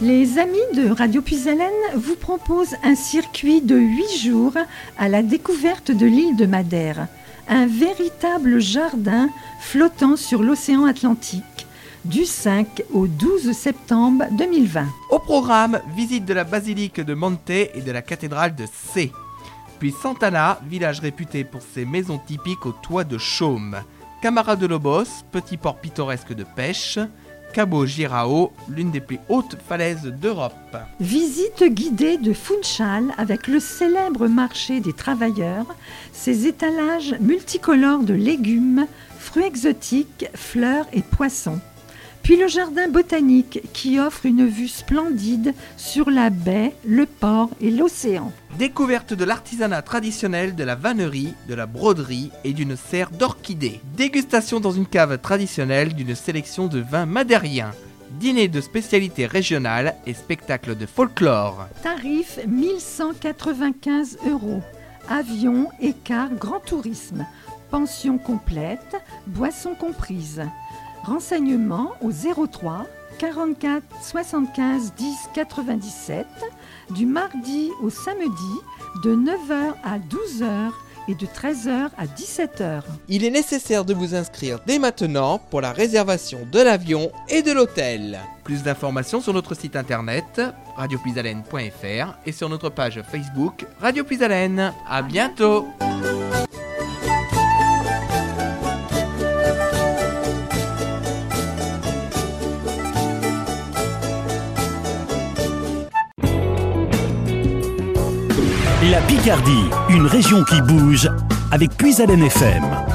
Les amis de Radio Puisalène vous proposent un circuit de 8 jours à la découverte de l'île de Madère, un véritable jardin flottant sur l'océan Atlantique du 5 au 12 septembre 2020. Au programme, visite de la basilique de Monte et de la cathédrale de C. Puis Santana, village réputé pour ses maisons typiques au toit de chaume. Camara de Lobos, petit port pittoresque de pêche. Cabo Girao, l'une des plus hautes falaises d'Europe. Visite guidée de Funchal avec le célèbre marché des travailleurs, ses étalages multicolores de légumes, fruits exotiques, fleurs et poissons. Puis le jardin botanique qui offre une vue splendide sur la baie, le port et l'océan. Découverte de l'artisanat traditionnel, de la vannerie, de la broderie et d'une serre d'orchidées. Dégustation dans une cave traditionnelle d'une sélection de vins madériens. Dîner de spécialités régionales et spectacle de folklore. Tarif 1195 euros. Avion, écart, grand tourisme. Pension complète, boissons comprises. Renseignements au 03 44 75 10 97 du mardi au samedi de 9h à 12h et de 13h à 17h. Il est nécessaire de vous inscrire dès maintenant pour la réservation de l'avion et de l'hôtel. Plus d'informations sur notre site internet radiopuisalène.fr et sur notre page Facebook Radio Puisalène. À bientôt. La Picardie, une région qui bouge avec Puisalène FM.